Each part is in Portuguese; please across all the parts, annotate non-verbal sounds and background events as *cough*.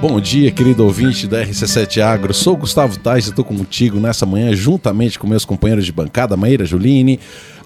Bom dia, querido ouvinte da RC7 Agro. Sou o Gustavo Tais e estou contigo nessa manhã, juntamente com meus companheiros de bancada, Maíra Juline,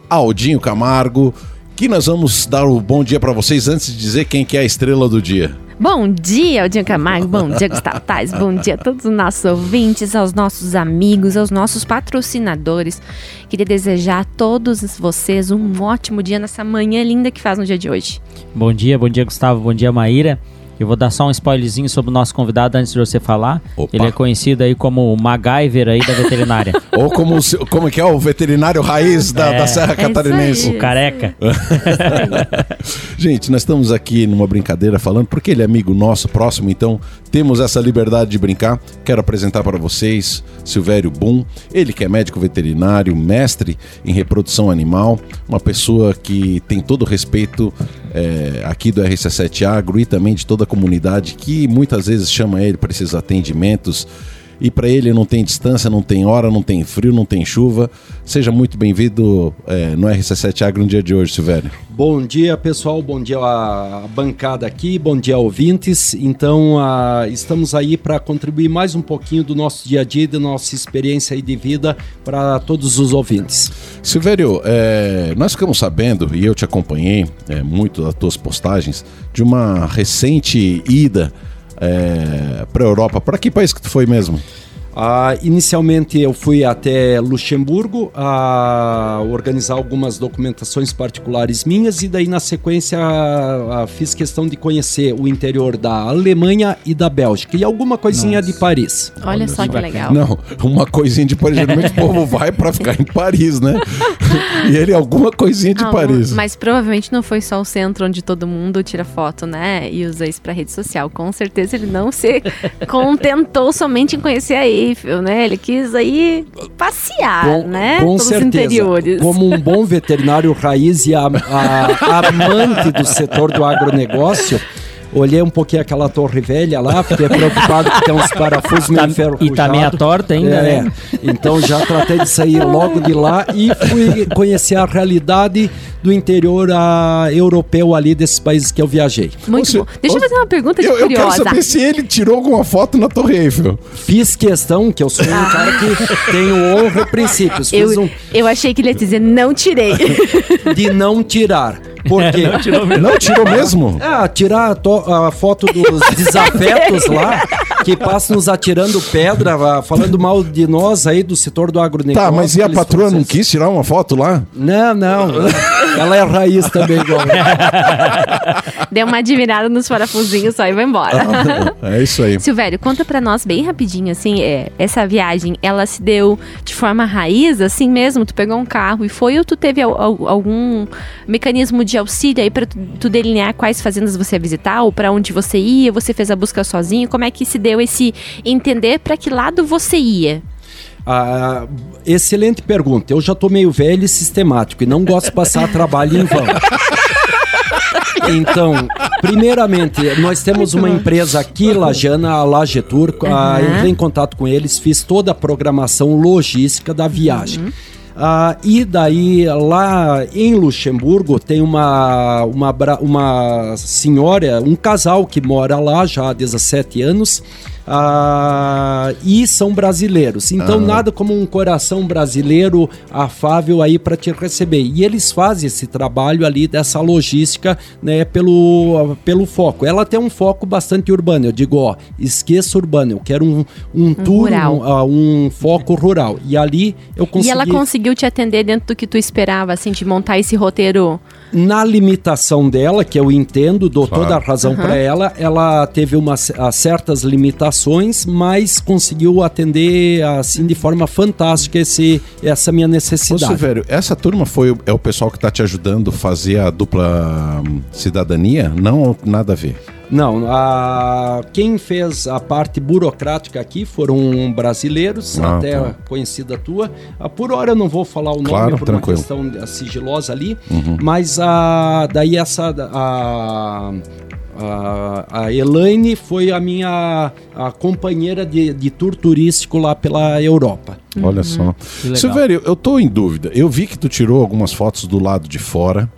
Aldinho Camargo, que nós vamos dar o bom dia para vocês antes de dizer quem que é a estrela do dia. Bom dia, Aldinho Camargo, bom dia, Gustavo Tais, bom dia a todos os nossos ouvintes, aos nossos amigos, aos nossos patrocinadores. Queria desejar a todos vocês um ótimo dia nessa manhã linda que faz no dia de hoje. Bom dia, bom dia, Gustavo, bom dia, Maíra. Eu vou dar só um spoilerzinho sobre o nosso convidado antes de você falar. Opa. Ele é conhecido aí como o MacGyver aí da veterinária. *laughs* Ou como, como é que é o veterinário raiz da, É. da Serra É Catarinense. aí. o careca. *laughs* Gente, nós estamos aqui numa brincadeira falando, porque ele é amigo nosso, próximo, então temos essa liberdade de brincar. Quero apresentar para vocês Silvério Boom, ele que é médico veterinário, mestre em reprodução animal, uma pessoa que tem todo o respeito é, aqui do RC7 Agro e também de toda a comunidade que muitas vezes chama ele para esses atendimentos. E para ele não tem distância, não tem hora, não tem frio, não tem chuva. Seja muito bem-vindo é, no RC7 Agro no dia de hoje, Silvério. Bom dia, pessoal. Bom dia a bancada aqui. Bom dia, ouvintes. Então, ah, estamos aí para contribuir mais um pouquinho do nosso dia a dia, da nossa experiência aí de vida para todos os ouvintes. Silvério, é, nós ficamos sabendo, e eu te acompanhei é, muito das tuas postagens, de uma recente ida para a Europa. Para que país que tu foi mesmo? Ah, inicialmente eu fui até Luxemburgo a organizar algumas documentações particulares minhas e daí na sequência ah, ah, fiz questão de conhecer o interior da Alemanha e da Bélgica e alguma coisinha de Paris. Olha, só que legal. Não, uma coisinha de Paris. Geralmente o povo vai para ficar em Paris, né? *laughs* e ele alguma coisinha de Ah, Paris. Mas provavelmente não foi só o centro onde todo mundo tira foto, né? E usa isso pra rede social. Com certeza ele não se *laughs* contentou somente em conhecer a Eiffel, né? Ele quis aí passear, né? Com Pelos certeza. interiores. Como um bom veterinário raiz e a, a- *laughs* amante do setor do agronegócio, olhei um pouquinho aquela torre velha lá, fiquei preocupado que tem uns parafusos meio Tá- e tá meia enferrujados. torta ainda, É, né? então já tratei de sair logo de lá e fui conhecer a realidade do interior ah, europeu ali desses países que eu viajei. Muito se- bom. Deixa eu fazer uma pergunta Eu, eu quero curiosa. saber se ele tirou alguma foto na Torre Eiffel. Fiz questão, que eu sou um cara que tenho honra e princípios, Eu, um eu achei que ele ia dizer, não tirei. de não tirar. Por *laughs* quê? Não tirou mesmo? Ah, tirar a, to- a foto dos *laughs* desafetos lá, *laughs* que passam nos atirando pedra, falando mal de nós aí do setor do agronegócio. Tá, mas e a patroa não quis tirar uma foto lá? Não, não. Ela é raiz também, igual. *laughs* Deu uma admirada nos parafusinhos só e vai embora. É isso aí. Silvério, conta pra nós bem rapidinho, assim, é, essa viagem, ela se deu de forma raiz, assim mesmo? Tu pegou um carro e foi ou tu teve al- al- algum mecanismo de auxílio aí pra tu, tu delinear quais fazendas você ia visitar ou pra onde você ia? Você fez a busca sozinho? Como é que se deu esse entender pra que lado você ia? Ah, excelente pergunta. Eu já tô meio velho e sistemático e não gosto de passar trabalho em vão. Então, primeiramente, nós temos uma empresa aqui, Lajana, a Lagetur. Ah, Uhum. entrei em contato com eles, fiz toda a programação logística da viagem. Ah, e daí, lá em Luxemburgo, tem uma, uma, uma senhora, um casal que mora lá já há 17 anos. Ah, e são brasileiros. Então, nada como um coração brasileiro afável aí para te receber. E eles fazem esse trabalho ali dessa logística né, pelo, pelo foco. Ela tem um foco bastante urbano. Eu digo, ó, esqueça urbano, eu quero um, um tour, rural. um, ah, um foco rural. E ali eu consegui. E ela conseguiu te atender dentro do que tu esperava, assim, de montar esse roteiro? Na limitação dela, que eu entendo, dou Claro. toda a razão para ela, ela teve umas ah, certas limitações, mas conseguiu atender assim de forma fantástica esse, essa minha Ô, necessidade. Silvério, essa turma foi o- é o pessoal que tá te ajudando a fazer a dupla hum, cidadania? Não, nada a ver. Não, a, quem fez a parte burocrática aqui foram brasileiros, Ah, até tá. conhecida tua. Ah, por hora eu não vou falar o nome Claro, por tranquilo. uma questão sigilosa ali, mas a, daí essa a, a, a Elaine foi a minha a companheira de, de tour turístico lá pela Europa. Olha só. legal. Silvério, eu tô em dúvida. Eu vi que tu tirou algumas fotos do lado de fora.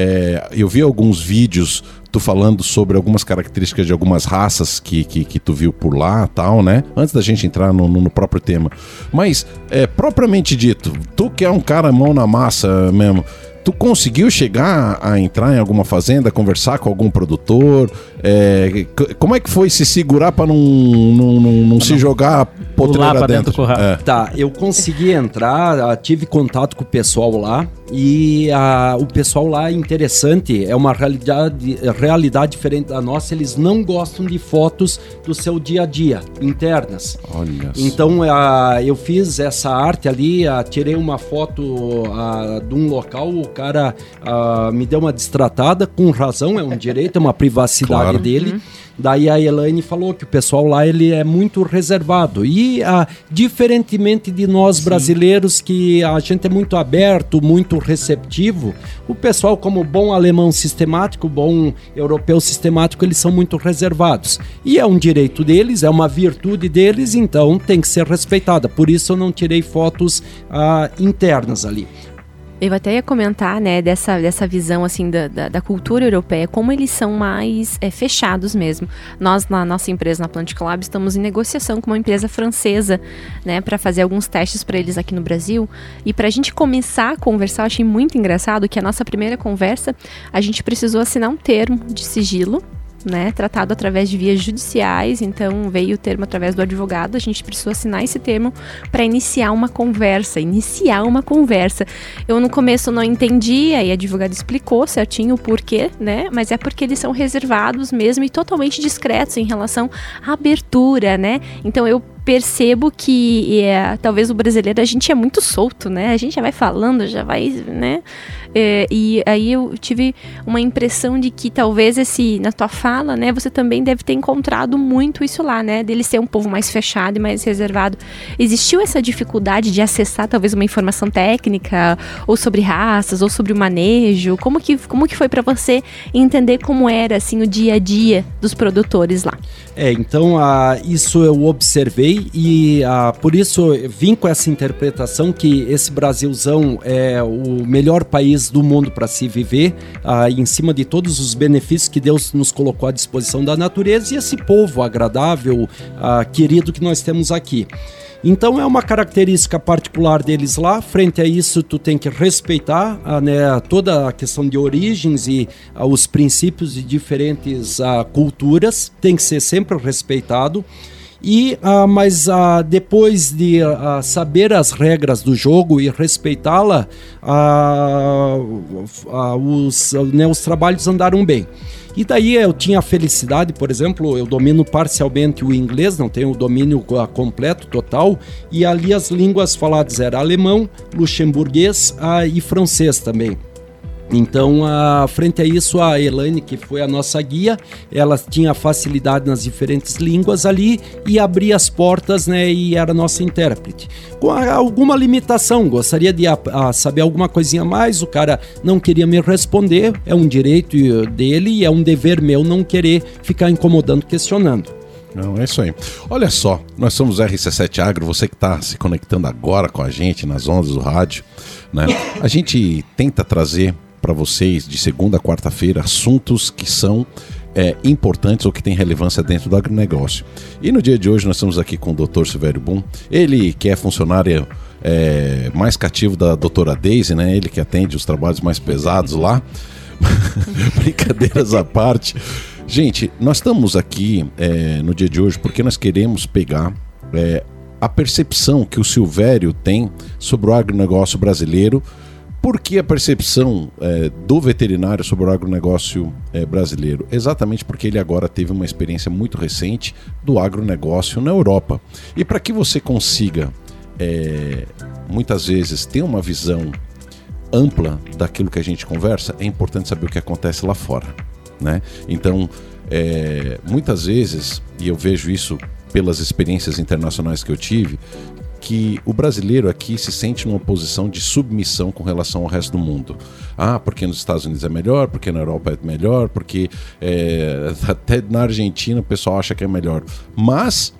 É, eu vi alguns vídeos tu falando sobre algumas características de algumas raças que, que, que tu viu por lá tal, né? Antes da gente entrar no, no, no próprio tema. Mas, é, propriamente dito, tu que é um cara mão na massa mesmo, Tu conseguiu chegar a entrar em alguma fazenda, conversar com algum produtor? É, como é que foi se segurar para não, não, não, não se jogar potreira dentro? dentro é. Tá, eu consegui entrar, tive contato com o pessoal lá e a, o pessoal lá é interessante, é uma realidade, realidade diferente da nossa, eles não gostam de fotos do seu dia a dia, internas. Olha então a, eu fiz essa arte ali, a, tirei uma foto a, de um local, o cara me deu uma distratada, com razão, é um direito, é uma privacidade claro. dele. Uhum. Daí a Elaine falou que o pessoal lá ele é muito reservado. E ah, diferentemente de nós Sim. brasileiros, que a gente é muito aberto, muito receptivo, o pessoal, como bom alemão sistemático, bom europeu sistemático, eles são muito reservados. E é um direito deles, é uma virtude deles, então tem que ser respeitada. Por isso eu não tirei fotos ah, internas ali. Eu até ia comentar, né, dessa, dessa visão, assim, da, da, da cultura europeia, como eles são mais é, fechados mesmo. Nós, na nossa empresa, na Plant Lab, estamos em negociação com uma empresa francesa, né, para fazer alguns testes para eles aqui no Brasil. E para a gente começar a conversar, eu achei muito engraçado que a nossa primeira conversa, a gente precisou assinar um termo de sigilo, né, tratado através de vias judiciais, então veio o termo através do advogado, a gente precisou assinar esse termo para iniciar uma conversa, iniciar uma conversa. Eu no começo não entendi, aí a advogada explicou certinho o porquê, né, mas é porque eles são reservados mesmo e totalmente discretos em relação à abertura, né, então eu percebo que é, talvez o brasileiro a gente é muito solto, né? A gente já vai falando, já vai, né? É, e aí eu tive uma impressão de que talvez esse na tua fala, né? Você também deve ter encontrado muito isso lá, né? Dele ser um povo mais fechado e mais reservado. Existiu essa dificuldade de acessar talvez uma informação técnica ou sobre raças ou sobre o manejo? Como que como que foi para você entender como era assim o dia a dia dos produtores lá? É, então a, isso eu observei e a, por isso vim com essa interpretação que esse Brasilzão é o melhor país do mundo para se viver, a, em cima de todos os benefícios que Deus nos colocou à disposição da natureza e esse povo agradável, a, querido que nós temos aqui. Então é uma característica particular deles lá. Frente a isso, tu tem que respeitar ah, né, toda a questão de origens e uh, os princípios de diferentes uh, culturas. Tem que ser sempre respeitado. E, uh, mas uh, depois de uh, saber as regras do jogo e respeitá-la, os, né, os trabalhos andaram bem. E daí eu tinha a felicidade, por exemplo, eu domino parcialmente o inglês, não tenho o domínio completo, total, e ali as línguas faladas eram alemão, luxemburguês e francês também. Então, a, frente a isso, a Elaine, que foi a nossa guia, ela tinha facilidade nas diferentes línguas ali e abria as portas, né? E era nossa intérprete. Com alguma limitação, gostaria de a, a saber alguma coisinha mais, o cara não queria me responder, é um direito dele e é um dever meu não querer ficar incomodando, questionando. Não, é isso aí. Olha só, nós somos RC7 Agro, você que está se conectando agora com a gente nas ondas do rádio, né? A gente tenta trazer para vocês de segunda a quarta-feira assuntos que são é, importantes ou que têm relevância dentro do agronegócio. E no dia de hoje nós estamos aqui com o Dr. Silvério Boom, ele que é funcionário é, mais cativo da doutora Daisy, né? Ele que atende os trabalhos mais pesados lá. *laughs* Brincadeiras à parte. Gente, nós estamos aqui é, no dia de hoje porque nós queremos pegar é, a percepção que o Silvério tem sobre o agronegócio brasileiro por que a percepção é, do veterinário sobre o agronegócio é, brasileiro? Exatamente porque ele agora teve uma experiência muito recente do agronegócio na Europa. E para que você consiga, é, muitas vezes, ter uma visão ampla daquilo que a gente conversa, é importante saber o que acontece lá fora. Né? Então, é, muitas vezes, e eu vejo isso pelas experiências internacionais que eu tive, que o brasileiro aqui se sente numa posição de submissão com relação ao resto do mundo. Ah, porque nos Estados Unidos é melhor, porque na Europa é melhor, porque é, *laughs* até na Argentina o pessoal acha que é melhor. Mas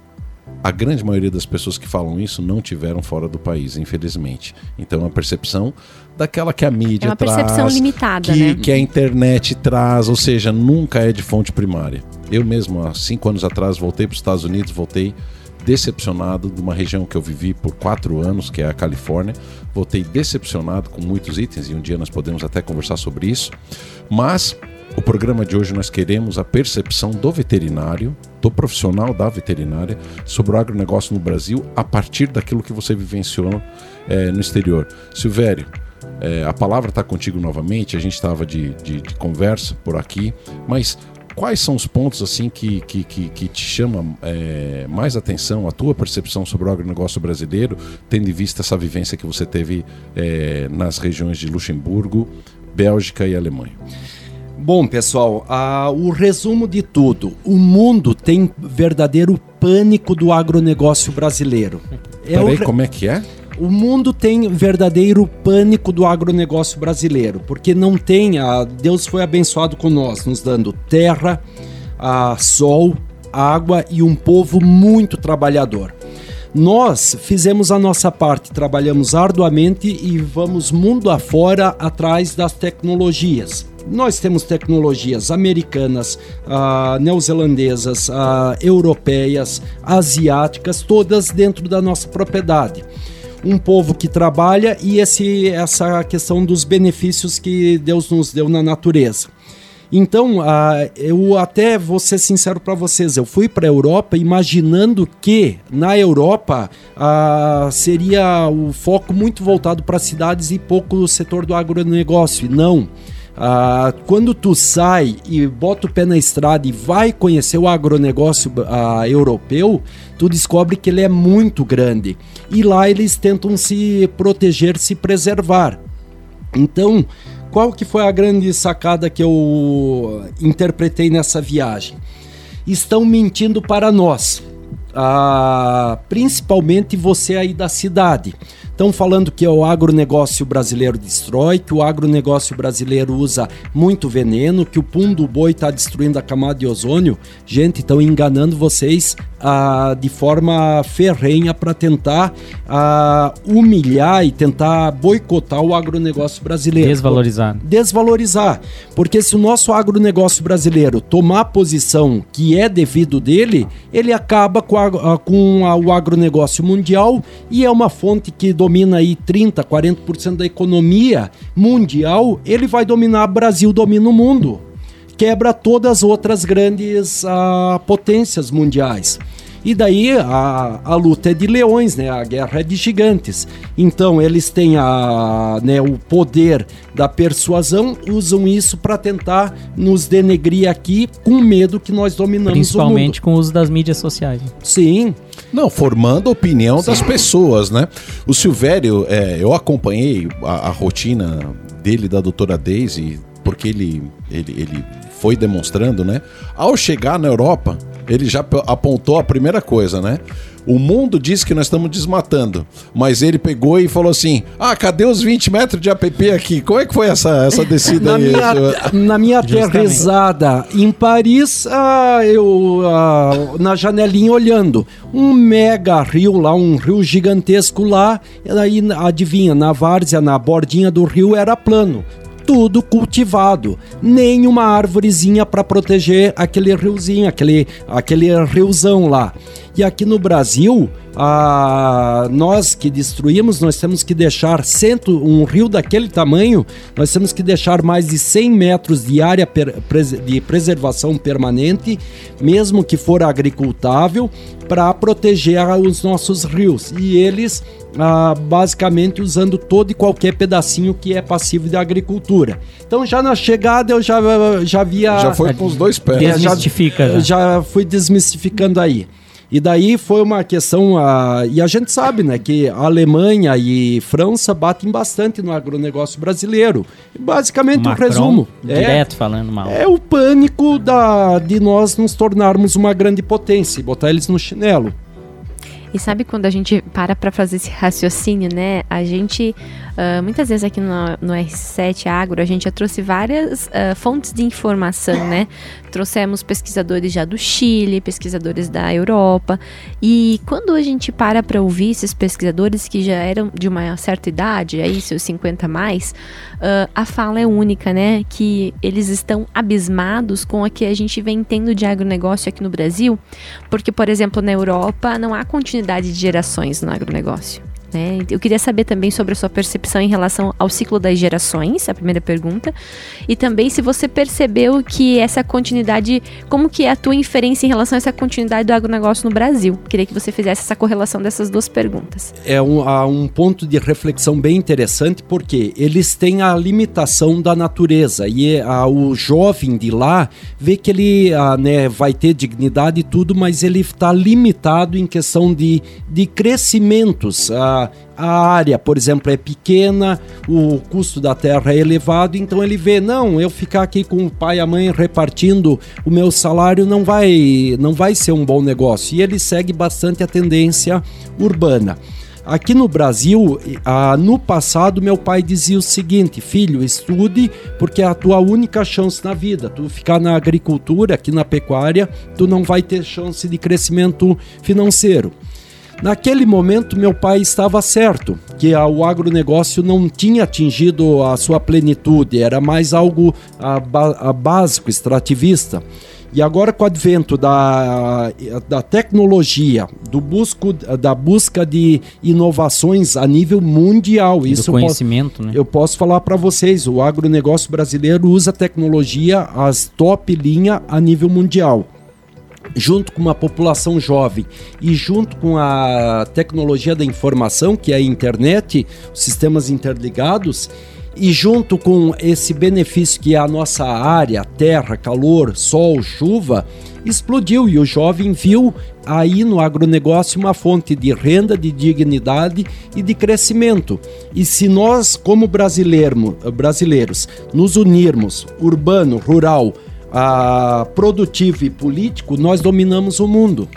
a grande maioria das pessoas que falam isso não tiveram fora do país, infelizmente. Então a percepção daquela que a mídia É uma traz, percepção limitada, que, né? que a internet traz, ou seja, nunca é de fonte primária. Eu mesmo, há cinco anos atrás, voltei para os Estados Unidos, voltei decepcionado de uma região que eu vivi por quatro anos, que é a Califórnia. Voltei decepcionado com muitos itens e um dia nós podemos até conversar sobre isso. Mas o programa de hoje nós queremos a percepção do veterinário, do profissional da veterinária, sobre o agronegócio no Brasil a partir daquilo que você vivenciou eh, no exterior. Silvério, eh, a palavra está contigo novamente, a gente estava de, de, de conversa por aqui, mas quais são os pontos assim que, que, que, que te chamam eh, mais atenção, a tua percepção sobre o agronegócio brasileiro, tendo em vista essa vivência que você teve eh, nas regiões de Luxemburgo, Bélgica e Alemanha? Bom, pessoal, o resumo de tudo: o mundo tem verdadeiro pânico do agronegócio brasileiro. É o Peraí, re- como é que é? O mundo tem verdadeiro pânico do agronegócio brasileiro, porque não tem. A, Deus foi abençoado com nós, nos dando terra, a, sol, água e um povo muito trabalhador. Nós fizemos a nossa parte, trabalhamos arduamente e vamos mundo afora atrás das tecnologias. Nós temos tecnologias americanas, ah, neozelandesas, ah, europeias, asiáticas, todas dentro da nossa propriedade um povo que trabalha e esse, essa questão dos benefícios que Deus nos deu na natureza. Então, ah, eu até vou ser sincero para vocês, eu fui para a Europa imaginando que na Europa ah, seria o foco muito voltado para cidades e pouco o setor do agronegócio. Não. Ah, quando tu sai e bota o pé na estrada e vai conhecer o agronegócio ah, europeu, tu descobre que ele é muito grande. E lá eles tentam se proteger, se preservar. Então, qual que foi a grande sacada que eu interpretei nessa viagem? Estão mentindo para nós, ah, principalmente você aí da cidade. Estão falando que o agronegócio brasileiro destrói, que o agronegócio brasileiro usa muito veneno, que o pum do boi está destruindo a camada de ozônio. Gente, estão enganando vocês ah, de forma ferrenha para tentar ah, humilhar e tentar boicotar o agronegócio brasileiro. Desvalorizar. Desvalorizar. Porque se o nosso agronegócio brasileiro tomar a posição que é devido dele, ele acaba com, a- a- com a- o agronegócio mundial e é uma fonte que domina aí 30, 40% da economia mundial, ele vai dominar, Brasil domina o mundo. Quebra todas as outras grandes ah, potências mundiais. E daí a, a luta é de leões, né? A guerra é de gigantes. Então eles têm a, né, o poder da persuasão, usam isso para tentar nos denegrir aqui com medo que nós dominamos Principalmente com o uso das mídias sociais. mundo. Sim, Não, formando a opinião das pessoas, né? O Silvério, é, eu acompanhei a, a rotina dele, da doutora Daisy, porque ele, ele, ele foi demonstrando, né? Ao chegar na Europa, ele já apontou a primeira coisa, né? O mundo diz que nós estamos desmatando, mas ele pegou e falou assim: Ah, cadê os 20 metros de APP aqui? Como é que foi essa, essa descida na aí? minha, *laughs* na minha aterrissada em Paris, ah, eu ah, na janelinha olhando um mega rio lá, um rio gigantesco lá. E aí, adivinha, na várzea, na bordinha do rio era plano. Tudo cultivado, nem uma árvorezinha para proteger aquele riozinho, aquele, aquele riozão lá. E aqui no Brasil, nós que destruímos, nós temos que deixar cento, um rio daquele tamanho, nós temos que deixar mais de 100 metros de área per- de preservação permanente, mesmo que for agricultável, para proteger os nossos rios. E eles, ah, basicamente, usando todo e qualquer pedacinho que é passivo de agricultura. Então, já na chegada, eu já, já via. Já foi com os dois pés. É, já- Desmistifica, já. já fui desmistificando aí. E daí foi uma questão. ah, e a gente sabe, né, que a Alemanha e França batem bastante no agronegócio brasileiro. Basicamente o Macron, resumo é, Direto falando mal. é o pânico da, de nós nos tornarmos uma grande potência e botar eles no chinelo. E sabe quando a gente para para fazer esse raciocínio, né? A gente, uh, muitas vezes aqui no, no R7 Agro, a gente já trouxe várias uh, fontes de informação, né? *laughs* Trouxemos pesquisadores já do Chile, pesquisadores da Europa. E quando a gente para para ouvir esses pesquisadores que já eram de uma certa idade, aí seus 50 mais, uh, a fala é única, né? Que eles estão abismados com o que a gente vem tendo de agronegócio aqui no Brasil, porque, por exemplo, na Europa não há continuidade de gerações no agronegócio. Né? Eu queria saber também sobre a sua percepção em relação ao ciclo das gerações, a primeira pergunta, e também se você percebeu que essa continuidade, como que é a tua inferência em relação a essa continuidade do agronegócio no Brasil? Queria que você fizesse essa correlação dessas duas perguntas. É um, um ponto de reflexão bem interessante, porque eles têm a limitação da natureza, e a, o jovem de lá vê que ele a, né, vai ter dignidade e tudo, mas ele está limitado em questão de, de crescimentos. A, a, área, por exemplo, é pequena, o custo da terra é elevado, então ele vê, não, eu ficar aqui com o pai e a mãe repartindo o meu salário não vai, não vai ser um bom negócio. E ele segue bastante a tendência urbana. Aqui no Brasil, no passado, meu pai dizia o seguinte: filho, estude, porque é a tua única chance na vida. Tu ficar na agricultura, aqui na pecuária, tu não vai ter chance de crescimento financeiro. Naquele momento, meu pai estava certo, que o agronegócio não tinha atingido a sua plenitude, era mais algo a, a básico, extrativista. E agora, com o advento da, da tecnologia, do busco, da busca de inovações a nível mundial, isso do conhecimento, eu posso, né? Eu posso falar para vocês: o agronegócio brasileiro usa tecnologia as top linha a nível mundial junto com uma população jovem e junto com a tecnologia da informação, que é a internet, os sistemas interligados, e junto com esse benefício que é a nossa área, terra, calor, sol, chuva, explodiu e o jovem viu aí no agronegócio uma fonte de renda, de dignidade e de crescimento. E se nós, como brasileiros, nos unirmos, urbano, rural, a produtivo e político, nós dominamos o mundo.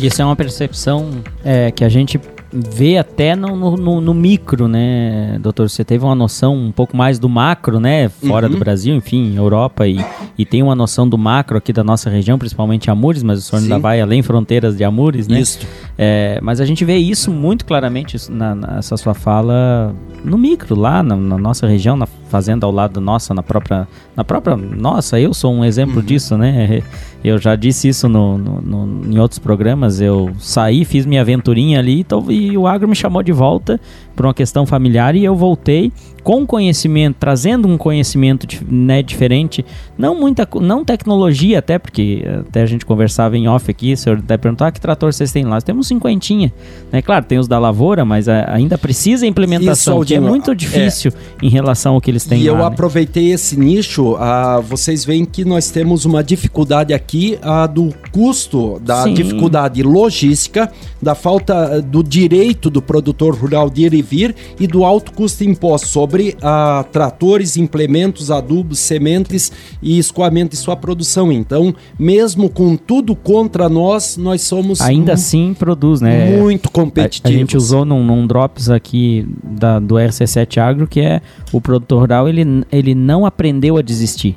Isso é uma percepção é, que a gente vê até no, no, no, micro, né, doutor? Você teve uma noção um pouco mais do macro, né? Fora uhum. do Brasil, enfim, Europa e, e tem uma noção do macro aqui da nossa região, principalmente Amures, mas o senhor Sim. ainda vai além fronteiras de Amures, né? Isso. É, mas a gente vê isso muito claramente na, nessa sua fala no micro, lá na, na, nossa região, na fazenda ao lado nossa, na própria, na própria nossa, eu sou um exemplo uhum. disso, né? Eu já disse isso no, no, no, em outros programas. Eu saí, fiz minha aventurinha ali então, e o agro me chamou de volta por uma questão familiar e eu voltei com conhecimento, trazendo um conhecimento né, diferente, não muita, não tecnologia até, porque até a gente conversava em off aqui, o senhor até perguntar ah, que trator vocês têm lá, temos cinquentinha, né, claro, tem os da lavoura, mas a, ainda precisa implementação, Isso, que é muito difícil é, em relação ao que eles têm E lá, eu né? aproveitei esse nicho, uh, vocês veem que nós temos uma dificuldade aqui uh, do custo, da Sim. dificuldade logística, da falta do direito do produtor rural de ir e vir e do alto custo imposto sobre a tratores, implementos, adubos, sementes e escoamento de sua produção. Então, mesmo com tudo contra nós, nós somos ainda assim produz, né? Muito competitivos. A, a gente usou num, num drops aqui da, do RC7 Agro que é o produtor rural ele, ele não aprendeu a desistir.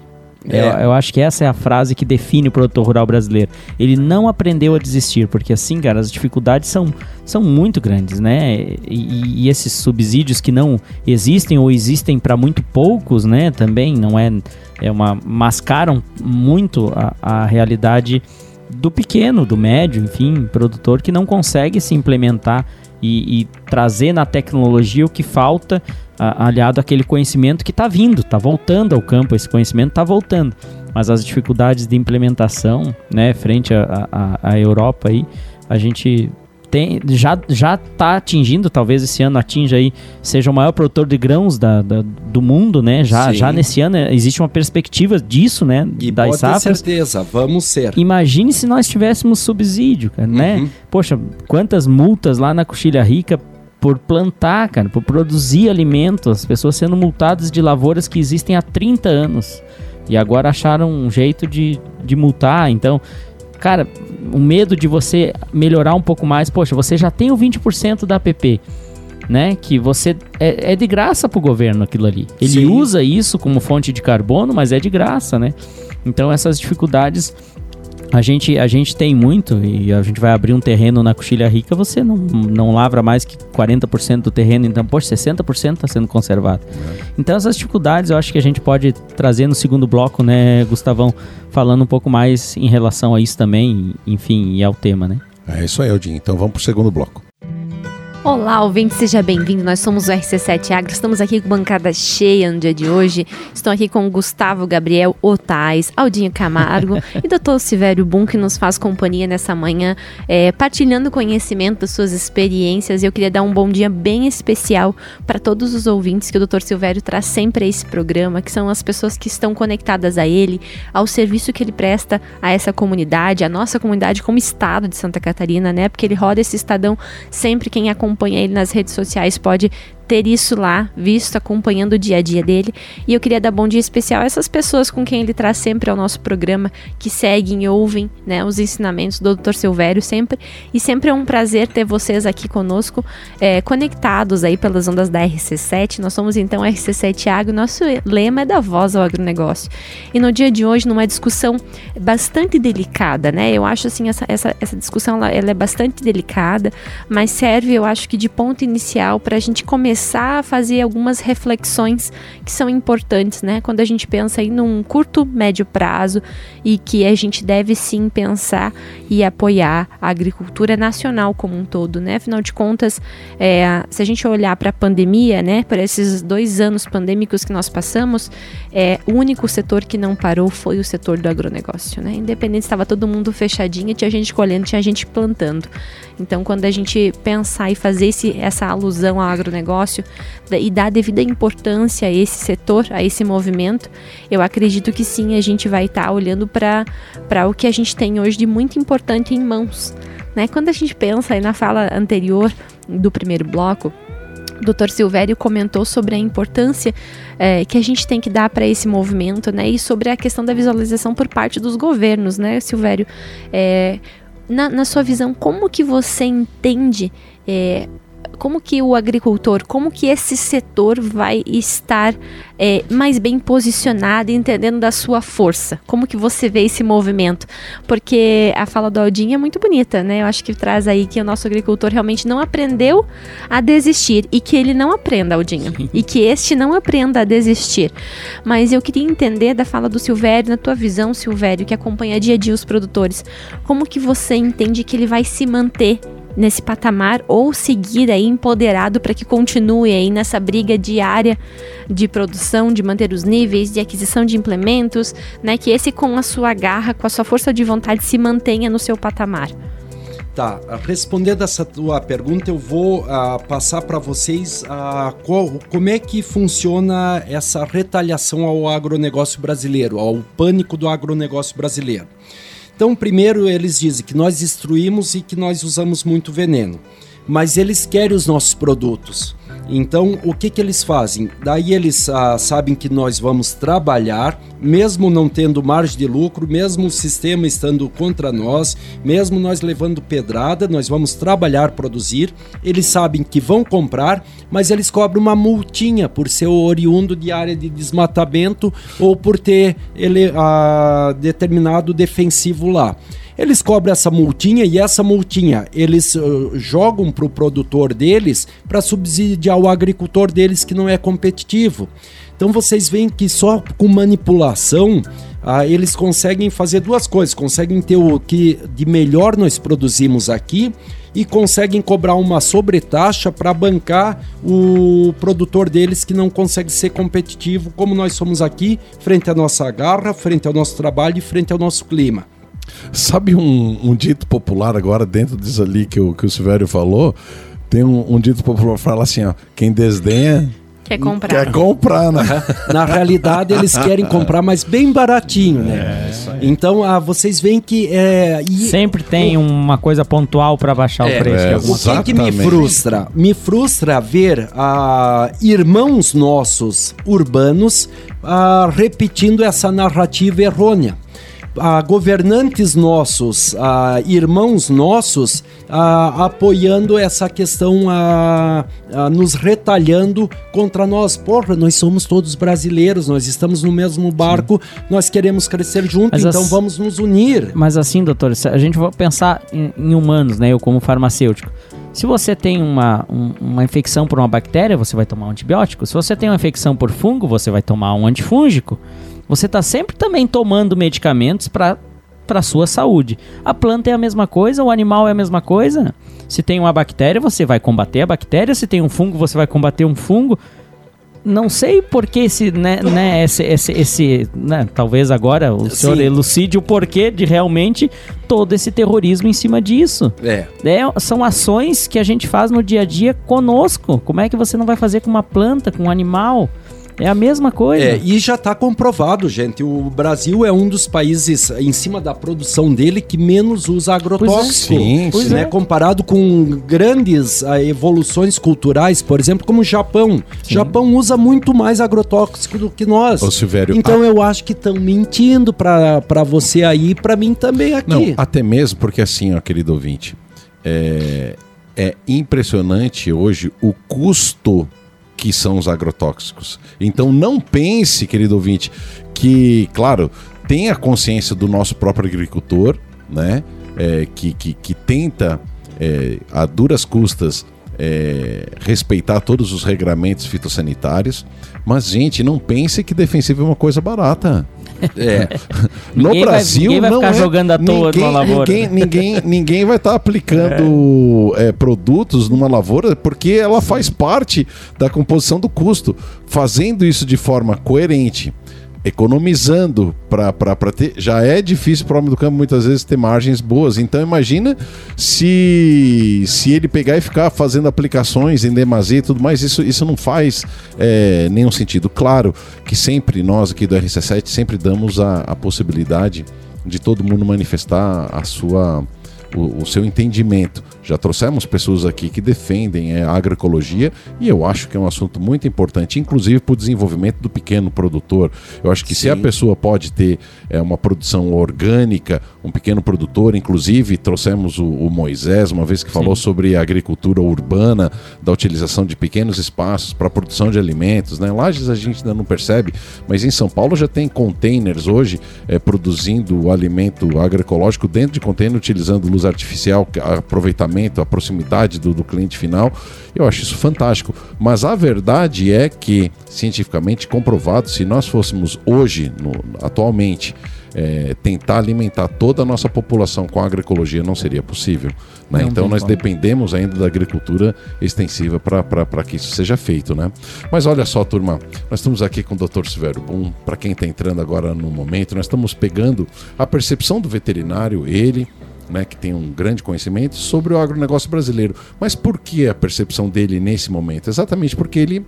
É. Eu, eu, acho que essa é a frase que define o produtor rural brasileiro. Ele não aprendeu a desistir, porque assim, cara, as dificuldades são, são muito grandes, né? E, e esses subsídios que não existem ou existem para muito poucos, né? Também não é, é uma mascaram muito a, a realidade do pequeno, do médio, enfim, produtor que não consegue se implementar e, e trazer na tecnologia o que falta aliado àquele conhecimento que está vindo, está voltando ao campo, esse conhecimento está voltando. Mas as dificuldades de implementação, né, frente à Europa aí, a gente tem, já já está atingindo, talvez esse ano atinja aí, seja o maior produtor de grãos da, da do mundo, né? Já, já nesse ano existe uma perspectiva disso, né? E das pode safras. certeza, vamos ser. Imagine se nós tivéssemos subsídio, cara, né? uhum. né? Poxa, quantas multas lá na Coxilha Rica por plantar, cara, por produzir alimentos, as pessoas sendo multadas de lavouras que existem há 30 anos. E agora acharam um jeito de, de multar. Então, cara, o medo de você melhorar um pouco mais. Poxa, você já tem o 20% da APP. Né, que você é, é de graça para o governo aquilo ali. Ele Sim. usa isso como fonte de carbono, mas é de graça, né? Então essas dificuldades a gente, a gente tem muito e a gente vai abrir um terreno na Coxilha Rica, você não, não lavra mais que 40% do terreno, então, poxa, 60% está sendo conservado. Então, essas dificuldades eu acho que a gente pode trazer no segundo bloco, né, Gustavão, falando um pouco mais em relação a isso também, enfim, e ao tema, né? É isso aí, Aldinho. Então vamos pro segundo bloco. Olá, ouvinte, seja bem-vindo. Nós somos o RC7 Agro. Estamos aqui com bancada cheia no dia de hoje. Estou aqui com Gustavo Gabriel Otais, Aldinho Camargo e Dr. Silvério Bum, que nos faz companhia nessa manhã, é, partilhando conhecimento das suas experiências. Eu queria dar um bom dia bem especial para todos os ouvintes que o Dr. Silvério traz sempre a esse programa, que são as pessoas que estão conectadas a ele, ao serviço que ele presta a essa comunidade, a nossa comunidade como estado de Santa Catarina, né? Porque ele roda esse estadão sempre quem acompanha ele nas redes sociais pode ter isso lá, visto, acompanhando o dia a dia dele. E eu queria dar bom dia especial a essas pessoas com quem ele traz sempre ao nosso programa, que seguem e ouvem né, os ensinamentos do Dr. Silvério sempre. E sempre é um prazer ter vocês aqui conosco, é, conectados aí pelas ondas da RC7. Nós somos então RC7 Agro, nosso lema é da voz ao agronegócio. E no dia de hoje, numa discussão bastante delicada, né? Eu acho assim, essa, essa, essa discussão ela, ela é bastante delicada, mas serve, eu acho que de ponto inicial para a gente começar a fazer algumas reflexões que são importantes, né? Quando a gente pensa aí num curto, médio prazo e que a gente deve sim pensar e apoiar a agricultura nacional como um todo, né? Afinal de contas, é, se a gente olhar para a pandemia, né? Para esses dois anos pandêmicos que nós passamos, é, o único setor que não parou foi o setor do agronegócio, né? Independente estava todo mundo fechadinho, tinha gente colhendo, tinha gente plantando. Então, quando a gente pensar e fazer esse, essa alusão ao agronegócio e dar devida importância a esse setor, a esse movimento, eu acredito que sim, a gente vai estar tá olhando para o que a gente tem hoje de muito importante em mãos. Né? Quando a gente pensa aí na fala anterior do primeiro bloco, Dr. Silvério comentou sobre a importância é, que a gente tem que dar para esse movimento, né? E sobre a questão da visualização por parte dos governos, né, Silvério? É, na, na, sua visão, como que você entende é, como que o agricultor, como que esse setor vai estar é, mais bem posicionado, entendendo da sua força? Como que você vê esse movimento? Porque a fala do Aldinho é muito bonita, né? Eu acho que traz aí que o nosso agricultor realmente não aprendeu a desistir e que ele não aprenda, Aldinho, Sim. e que este não aprenda a desistir. Mas eu queria entender da fala do Silvério, na tua visão, Silvério, que acompanha dia a dia os produtores, como que você entende que ele vai se manter nesse patamar ou seguir aí empoderado para que continue aí nessa briga diária de produção, de manter os níveis, de aquisição de implementos, né? Que esse com a sua garra, com a sua força de vontade se mantenha no seu patamar. Tá, respondendo essa tua pergunta, eu vou uh, passar para vocês uh, qual, como é que funciona essa retaliação ao agronegócio brasileiro, ao pânico do agronegócio brasileiro. Então, primeiro eles dizem que nós destruímos e que nós usamos muito veneno, mas eles querem os nossos produtos. Então, o que, que eles fazem? Daí eles ah, sabem que nós vamos trabalhar, mesmo não tendo margem de lucro, mesmo o sistema estando contra nós, mesmo nós levando pedrada, nós vamos trabalhar, produzir. Eles sabem que vão comprar, mas eles cobram uma multinha por ser oriundo de área de desmatamento ou por ter ele, ah, determinado defensivo lá. Eles cobram essa multinha e essa multinha eles uh, jogam para o produtor deles para subsidiar o agricultor deles que não é competitivo. Então vocês veem que só com manipulação ah, eles conseguem fazer duas coisas: conseguem ter o que de melhor nós produzimos aqui e conseguem cobrar uma sobretaxa para bancar o produtor deles que não consegue ser competitivo como nós somos aqui, frente à nossa garra, frente ao nosso trabalho e frente ao nosso clima. Sabe um, um, dito popular agora, dentro disso ali que o, que o Silvério falou? Tem um, um dito popular que fala assim, ó, quem desdenha Quer comprar. Quer comprar, né? *laughs* Na realidade, eles querem comprar, mas bem baratinho, né? É, isso aí. Então, ah, vocês veem que. É, e, Sempre tem o, uma coisa pontual para baixar é, o preço. É, o que, que, me frustra? Me frustra ver ah, irmãos nossos urbanos ah, repetindo essa narrativa errônea. Ah, governantes nossos, ah, irmãos nossos, ah, apoiando essa questão, ah, ah, nos retalhando contra nós. Porra, nós somos todos brasileiros, nós estamos no mesmo barco, nós queremos crescer junto, Mas então as- vamos nos unir. Mas assim, doutor, a gente vai pensar em, em humanos, né? Eu como farmacêutico. Se você tem uma, um- uma infecção por uma bactéria, você vai tomar um antibiótico. Se você tem uma infecção por fungo, você vai tomar um antifúngico. Você está sempre também tomando medicamentos para para sua saúde. A planta é a mesma coisa, o animal é a mesma coisa. Se tem uma bactéria, você vai combater a bactéria. Se tem um fungo, você vai combater um fungo. Não sei por que esse, né, né, esse, esse, esse né, talvez agora o senhor Sim. elucide o porquê de realmente todo esse terrorismo em cima disso. É. É, são ações que a gente faz no dia a dia conosco. Como é que você não vai fazer com uma planta, com um animal? É a mesma coisa. É, e já está comprovado, gente. O Brasil é um dos países, em cima da produção dele, que menos usa agrotóxico. Pois é. Sim, Pois né? é. Comparado com grandes ah, evoluções culturais, por exemplo, como o Japão. O Japão usa muito mais agrotóxico do que nós. Ô, Silvério, então eu acho que estão mentindo para você aí, para mim também aqui. Não, até mesmo porque assim, ó, querido ouvinte, é, é impressionante hoje o custo que são os agrotóxicos. Então não pense, querido ouvinte, que, claro, tenha consciência do nosso próprio agricultor, né? é, que, que, que tenta é, a duras custas é, respeitar todos os regramentos fitossanitários, mas gente, não pense que defensivo é uma coisa barata. É. *laughs* No Ninguém vai- Brasil ninguém vai não ficar é, jogando à toa ninguém, numa lavoura. Ninguém, ninguém, ninguém vai estar aplicando é, produtos numa lavoura porque ela faz parte da composição do custo. Fazendo isso de forma coerente, economizando para ter. Já é difícil para o homem do campo muitas vezes ter margens boas. Então imagina se, se ele pegar e ficar fazendo aplicações em demasia e tudo mais, isso, isso não faz é, nenhum sentido. Claro que sempre nós aqui do RC7 sempre damos a, a possibilidade de todo mundo manifestar a sua o, o seu entendimento. Já trouxemos pessoas aqui que defendem é, a agroecologia e eu acho que é um assunto muito importante, inclusive para o desenvolvimento do pequeno produtor. Eu acho que se a Sim. pessoa pode ter é, uma produção orgânica, um pequeno produtor, inclusive trouxemos o, o Moisés uma vez que falou sobre a agricultura urbana, da utilização de pequenos espaços para a produção de alimentos. Né? Lages a gente ainda não percebe, mas em São Paulo já tem containers hoje é, produzindo alimento agroecológico dentro de container, utilizando luz artificial, aproveitamento, a proximidade do, do cliente final. Eu acho isso fantástico. Mas a verdade é que, cientificamente comprovado, se nós fôssemos hoje, no- atualmente, é, tentar alimentar toda a nossa população com a agroecologia não seria possível. né? Não Então nós como. dependemos ainda da agricultura extensiva para que isso seja feito. Né? Mas olha só, turma, nós estamos aqui com o Dr. Silvério Boom. Para quem está entrando agora no momento, nós estamos pegando a percepção do veterinário, ele, né, que tem um grande conhecimento sobre o agronegócio brasileiro. Mas por que a percepção dele nesse momento? Exatamente porque ele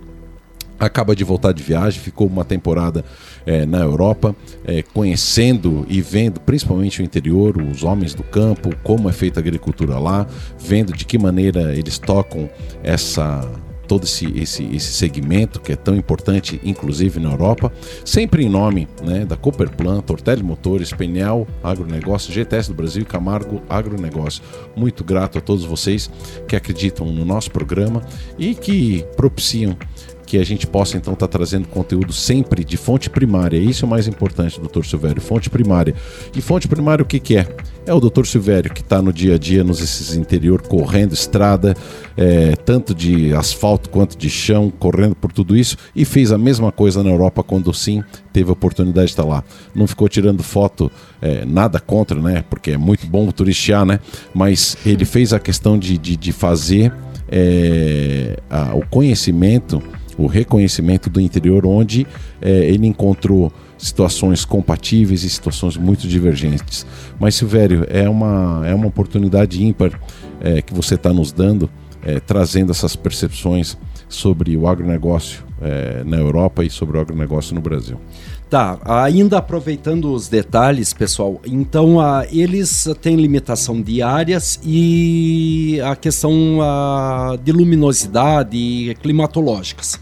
acaba de voltar de viagem, ficou uma temporada eh, na Europa, eh, conhecendo e vendo principalmente o interior, os homens do campo, como é feita a agricultura lá, vendo de que maneira eles tocam essa todo esse, esse, esse segmento que é tão importante, inclusive na Europa, sempre em nome né, da Cooperplan, Tortelli Motores, Peniel Agronegócio, GTS do Brasil e Camargo Agronegócio. Muito grato a todos vocês que acreditam no nosso programa e que propiciam que a gente possa então estar trazendo conteúdo sempre de fonte primária. Isso é o mais importante, doutor Silvério, fonte primária. E fonte primária o que, que é? É o doutor Silvério que está no dia a dia nos esses interior, correndo estrada, é, tanto de asfalto quanto de chão, correndo por tudo isso, e fez a mesma coisa na Europa quando sim teve a oportunidade de estar lá. Não ficou tirando foto, é, nada contra, né? Porque é muito bom turistear, né? Mas ele fez a questão de, de, de fazer é, a- o conhecimento o reconhecimento do interior, onde eh, ele encontrou situações compatíveis e situações muito divergentes. Mas, Silvério, é uma, é uma oportunidade ímpar eh, que você está nos dando, eh, trazendo essas percepções sobre o agronegócio eh, na Europa e sobre o agronegócio no Brasil. Tá, ainda aproveitando os detalhes, pessoal, então ah, eles têm limitação de áreas e a questão ah, de luminosidade e climatológicas.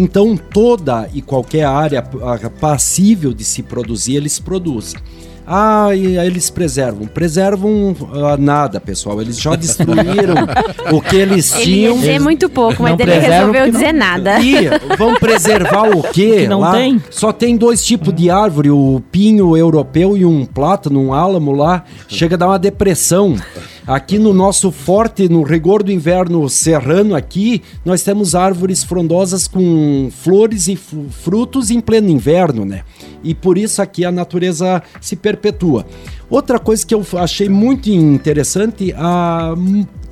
Então toda e qualquer área passível de se produzir, eles produzem. Ah, e aí eles preservam. Preservam ah, nada, pessoal. Eles já destruíram *laughs* o que eles Ele ia tinham. dizer muito pouco, mas não ele resolveu não- dizer nada. *laughs* E vão preservar o quê? Que não lá? tem. Só tem dois tipos de árvore, o pinho europeu e um plátano, um álamo lá. Chega a dar uma depressão. Aqui no nosso forte, no rigor do inverno serrano aqui, nós temos árvores frondosas com flores e frutos em pleno inverno, né? E por isso aqui a natureza se perpetua. Outra coisa que eu achei muito interessante, a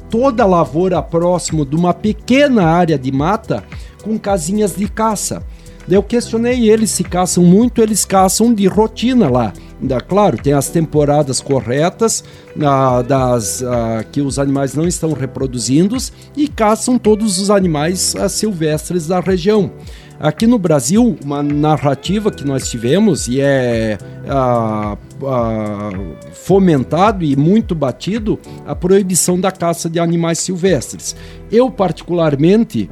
toda a lavoura próximo de uma pequena área de mata com casinhas de caça. Eu questionei eles se caçam muito, eles caçam de rotina lá. Da, claro, tem as temporadas corretas ah, das ah, que os animais não estão reproduzindo e caçam todos os animais ah, silvestres da região. Aqui no Brasil, uma narrativa que nós tivemos e é ah, ah, fomentado e muito batido a proibição da caça de animais silvestres. Eu, particularmente,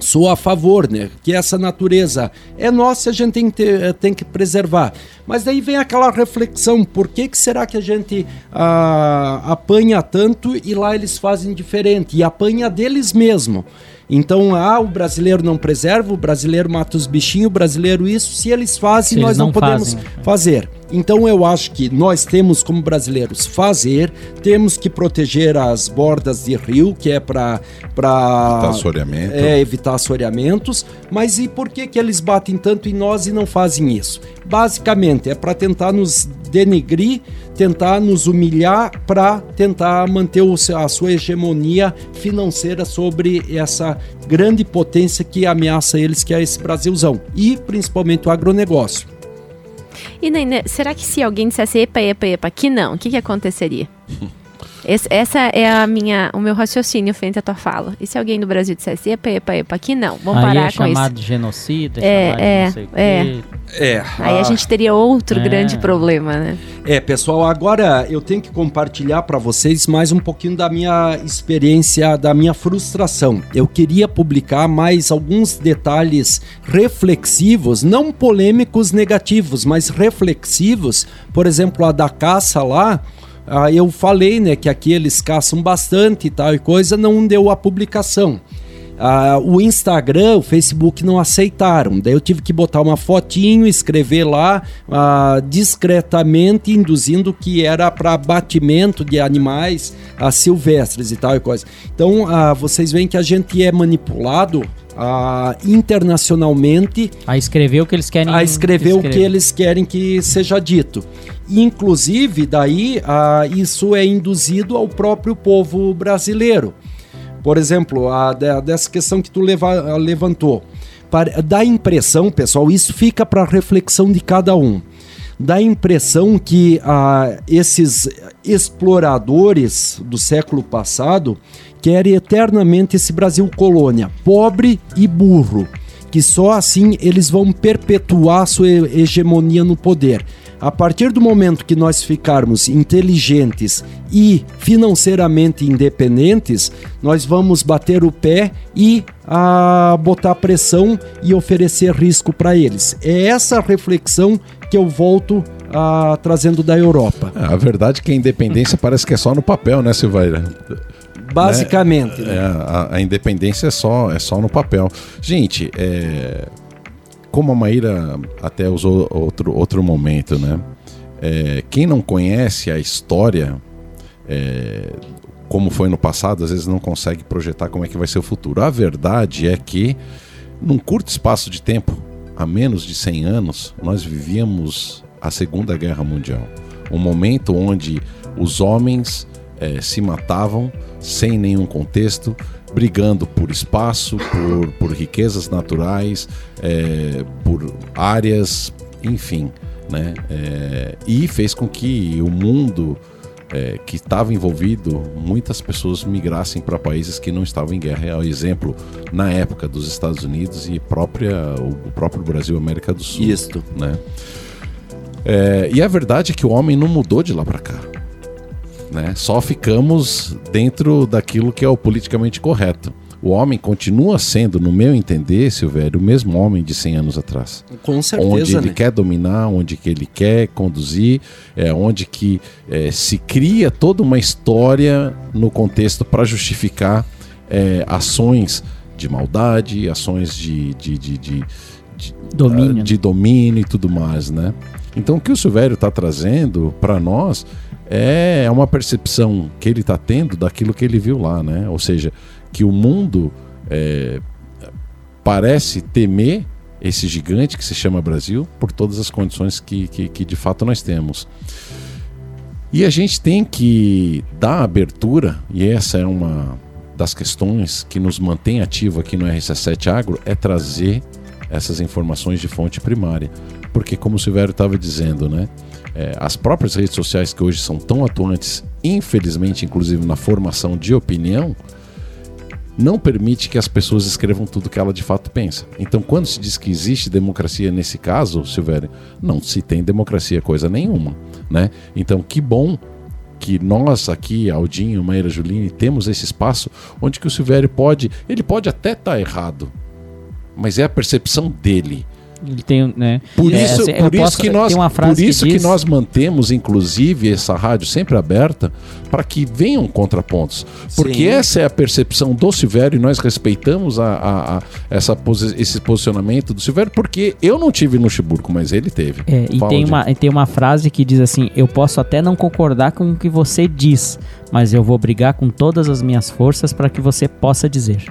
sou a favor, né? Que essa natureza é nossa, a gente tem que, ter- tem que preservar. Mas daí vem aquela reflexão: por que, que será que a gente ah, apanha tanto e lá eles fazem diferente? E apanha deles mesmo. Então, ah, o brasileiro não preserva, o brasileiro mata os bichinhos, o brasileiro isso. Se eles fazem, Se nós eles não, não podemos fazem. fazer. Então eu acho que nós temos como brasileiros fazer, temos que proteger as bordas de rio, que é para para Evitar assoreamento. é, evitar assoreamentos, mas e por que que eles batem tanto em nós e não fazem isso? Basicamente é para tentar nos denegrir, tentar nos humilhar para tentar manter o a sua hegemonia financeira sobre essa grande potência que ameaça eles, que é esse Brasilzão, e principalmente o agronegócio. E Nenê, será que se alguém dissesse epa, epa, epa, aqui não, o que, que aconteceria? *laughs* Esse- essa é a minha, o meu raciocínio frente à tua fala. E se alguém do Brasil dissesse epa, epa, epa, aqui não, vamos Aí parar é com isso. chamado de genocida, É, chamado é, de não sei o é. quê. É, Aí a gente teria outro É. grande problema, né? É, pessoal, agora eu tenho que compartilhar para vocês mais um pouquinho da minha experiência, da minha frustração. Eu queria publicar mais alguns detalhes reflexivos, não polêmicos negativos, mas reflexivos. Por exemplo, a da caça lá, eu falei, né, que aqui eles caçam bastante e tal e coisa, não deu a publicação. Ah, o Instagram, o Facebook não aceitaram. Daí eu tive que botar uma fotinho, escrever lá ah, discretamente, induzindo que era para abatimento de animais ah, silvestres e tal e coisa. Então ah, vocês veem que a gente é manipulado ah, internacionalmente A escrever o que eles querem a escrever o que eles querem que seja dito. Inclusive, daí, ah, isso é induzido ao próprio povo brasileiro. Por exemplo, a, de- dessa questão que tu leva- levantou. Pare- Dá a impressão, pessoal, isso fica para reflexão de cada um. Dá a impressão que esses exploradores do século passado querem eternamente esse Brasil colônia, pobre e burro que só assim eles vão perpetuar sua he- hegemonia no poder. A partir do momento que nós ficarmos inteligentes e financeiramente independentes, nós vamos bater o pé e ah, botar pressão e oferecer risco para eles. É essa reflexão que eu volto ah, trazendo da Europa. É, a verdade é que a independência parece que é só no papel, né, Silveira? Basicamente. É, né? a, a independência é só, é só no papel. Gente, é, como a Maíra até usou outro, outro momento, né? É, quem não conhece a história, é, como foi no passado, às vezes não consegue projetar como é que vai ser o futuro. A verdade é que, num curto espaço de tempo, há menos de 100 anos, nós vivíamos a Segunda Guerra Mundial. Um momento onde os homens eh, se matavam sem nenhum contexto, brigando por espaço, por, por riquezas naturais, eh, por áreas, enfim. Né? Eh, e fez com que o mundo eh, que estava envolvido, muitas pessoas migrassem para países que não estavam em guerra. É exemplo na época dos Estados Unidos e própria, o, próprio Brasil América do Sul. Isto. Né? É, e a verdade é que o homem não mudou de lá para cá. Né? Só ficamos dentro daquilo que é o politicamente correto. o homem continua sendo, no meu entender, Silvério, o mesmo homem de 100 anos atrás. Com certeza, onde ele né? quer dominar, onde que ele quer conduzir, é, onde que é, se cria toda uma história no contexto para justificar é, ações de maldade, ações de, de, de, de, de Domínio. de domínio e tudo mais, né? Então o que o Silvério está trazendo para nós é uma percepção que ele está tendo daquilo que ele viu lá, né? Ou seja, que o mundo é, parece temer esse gigante que se chama Brasil por todas as condições que, que, que de fato nós temos. E a gente tem que dar abertura, e essa é uma das questões que nos mantém ativo aqui no RC7 Agro, é trazer essas informações de fonte primária. Porque, como o Silvério estava dizendo, né, é, as próprias redes sociais que hoje são tão atuantes, infelizmente, inclusive na formação de opinião, não permite que as pessoas escrevam tudo que ela de fato pensa. Então, quando se diz que existe democracia nesse caso, Silvério, não se tem democracia coisa nenhuma, né? Então, que bom que nós aqui, Aldinho, Maíra Juline, temos esse espaço onde que o Silvério pode, ele pode até estar errado, mas é a percepção dele. Ele tem, né? Por É, isso, assim, por isso posso- que nós, tem uma frase por isso que que, diz- nós mantemos, inclusive, essa rádio sempre aberta para que venham contrapontos. Porque Sim. essa é a percepção do Silvério e nós respeitamos a, a- a- essa posi- esse posicionamento do Silvério, porque eu não tive no Luxemburgo, mas ele teve. É, e tem uma, e tem uma frase que diz assim: Eu posso até não concordar com o que você diz, mas eu vou brigar com todas as minhas forças para que você possa dizer.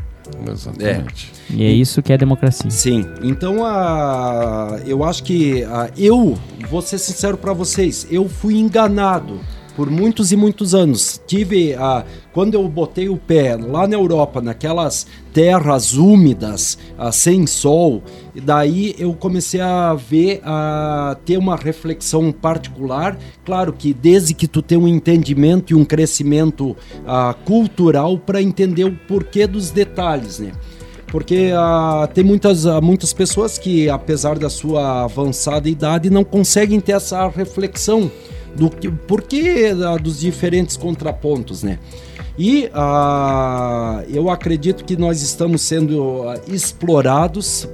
Exatamente. E é isso que é democracia. Sim, então a, eu acho que a, eu vou ser sincero para vocês, eu fui enganado por muitos e muitos anos. Tive a quando eu botei o pé lá na Europa, naquelas terras úmidas, a, sem sol, e daí eu comecei a ver, a ter uma reflexão particular. Claro que desde que tu tem um entendimento e um crescimento ah, cultural para entender o porquê dos detalhes, né? Porque ah, tem muitas, ah, muitas pessoas que, apesar da sua avançada idade, não conseguem ter essa reflexão do que, porquê ah, dos diferentes contrapontos, né? E ah, eu acredito que nós estamos sendo ah, explorados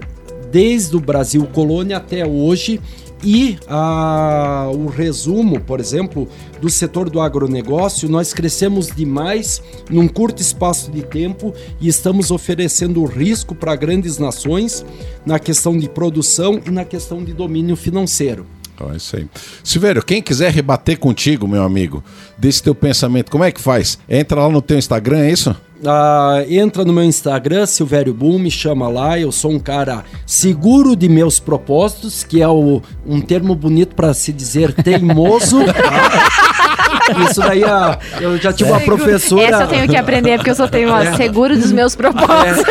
desde o Brasil colônia até hoje e ah, o resumo, por exemplo, do setor do agronegócio, nós crescemos demais num curto espaço de tempo e estamos oferecendo risco para grandes nações na questão de produção e na questão de domínio financeiro. Então é isso aí. Silvério, quem quiser rebater contigo, meu amigo, desse teu pensamento, como é que faz? Entra lá no teu Instagram, é isso? Ah, entra no meu Instagram, Silvério Boom, me chama lá. Eu sou um cara seguro de meus propósitos, que é o- um termo bonito para se dizer teimoso. *laughs* Isso daí, ah, eu já tive uma professora. Essa eu tenho que aprender, porque eu sou teimosa. Seguro dos meus propósitos.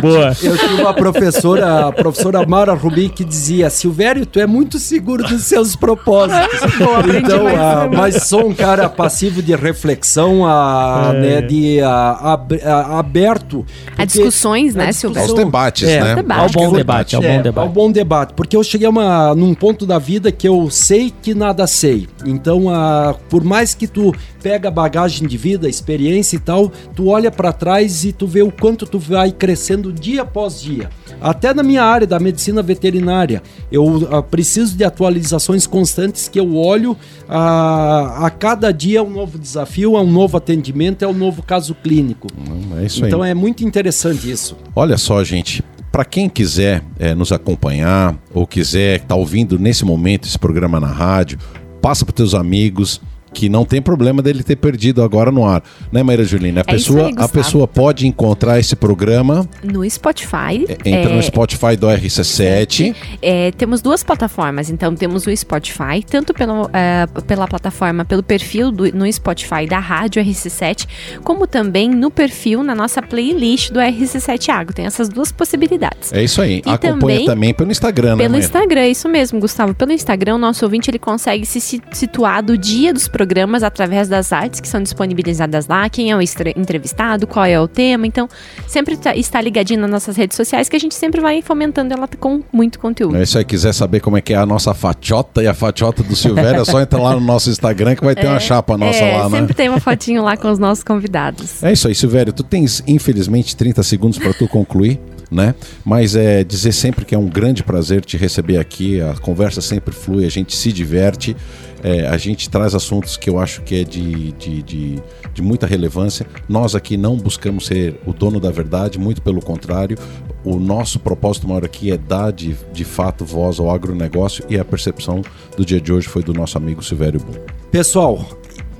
Boa. Eu tive uma professora, a professora Mara Rubi, que dizia: Silvério, tu é muito seguro dos seus propósitos. *laughs* Boa, então, mais ah, mas sou um cara passivo de reflexão, ah, É. né, de ab- ah, aberto. Porque- discussões, né, a Silvério? Aos debates, É, né? debate. Ao bom debate, ao bom é, debate. Ao bom debate, porque eu cheguei a uma, num ponto da vida que eu sei que nada sei. Então, ah, por mais que tu pega bagagem de vida, experiência e tal, tu olha pra trás e tu vê o quanto tu vai crescendo dia após dia. Até na minha área da medicina veterinária, eu ah, preciso de atualizações constantes que eu olho ah, a cada dia é um novo desafio, é um novo atendimento, é um novo caso clínico. Hum, É isso aí. Então é muito interessante isso. Olha só, gente. Para quem quiser eh, nos acompanhar ou quiser estar ouvindo nesse momento esse programa na rádio, passa para teus amigos que não tem problema dele ter perdido agora no ar, né, Maíra Julina? A É pessoa, aí, a pessoa pode encontrar esse programa, No Spotify. eh, entra é, no Spotify do RC7. é, temos duas plataformas. Então, temos o Spotify, tanto pelo, é, pela plataforma, pelo perfil do- no Spotify da Rádio RC7, como também no perfil, na nossa playlist do RC7 Agro. Tem essas duas possibilidades. É isso aí. E Acompanha também também pelo Instagram, né, Pelo Maíra? Instagram, isso mesmo, Gustavo. Pelo Instagram, o nosso ouvinte ele consegue se si- situar do dia dos programas através das artes que são disponibilizadas lá, quem é o entrevistado, qual é o tema. Então, sempre tá, está ligadinho nas nossas redes sociais que a gente sempre vai fomentando ela com muito conteúdo. É, se aí quiser saber como é que é a nossa fatiota e a fatiota do Silvério, é só entrar lá no nosso Instagram que vai ter é, uma chapa nossa é, lá, né? Sempre tem uma fotinho lá com os nossos convidados. É isso aí, Silvério. Tu tens, infelizmente, 30 segundos para tu concluir né? Mas é dizer sempre que é um grande prazer te receber aqui, a conversa sempre flui, a gente se diverte, é, a gente traz assuntos que eu acho que é de, de, de, de, muita relevância. Nós aqui não buscamos ser o dono da verdade, muito pelo contrário. O nosso propósito maior aqui é dar de, de fato voz ao agronegócio e a percepção do dia de hoje foi do nosso amigo Silvério Boom. Pessoal,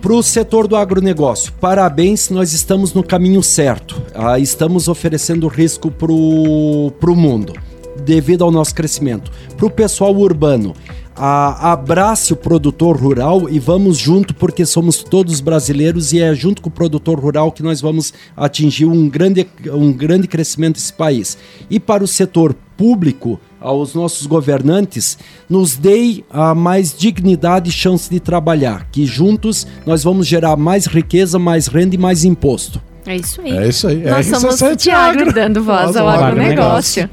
para o setor do agronegócio, parabéns, nós estamos no caminho certo. Ah, estamos oferecendo risco para o mundo, devido ao nosso crescimento. Para o pessoal urbano, ah, abrace o produtor rural e vamos junto, porque somos todos brasileiros e é junto com o produtor rural que nós vamos atingir um grande, um grande crescimento desse país. E para o setor público, aos nossos governantes, nos dê a mais dignidade e chance de trabalhar, que juntos nós vamos gerar mais riqueza, mais renda e mais imposto. É isso aí. É isso aí. Nós é somos o Tiago dando voz ao agronegócio.